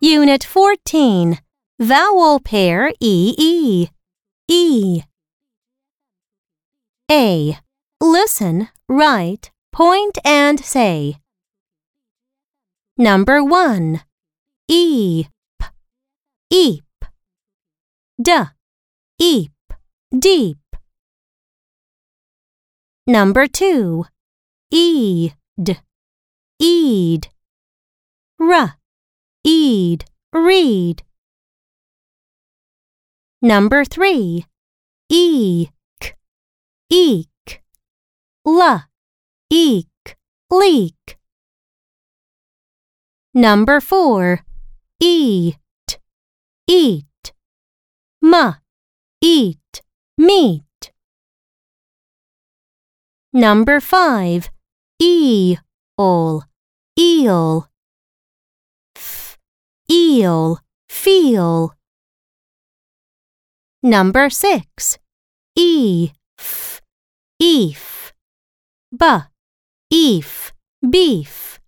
Unit 14 Vowel pair EE. E. A. Listen, write, point, and say. Number 1. Eep. Eep. D. Eep. Deep. Number 2. Eed. Eed. R. Eed. Read. Number 3. Eek. Eek. L. Eek. Leak. Number 4. Eat. Eat. M. Eat. Meat. Number 5. Eel. Eel. F. Eel. Feel. Number 6. Eef. Eef. B. Eef. Beef.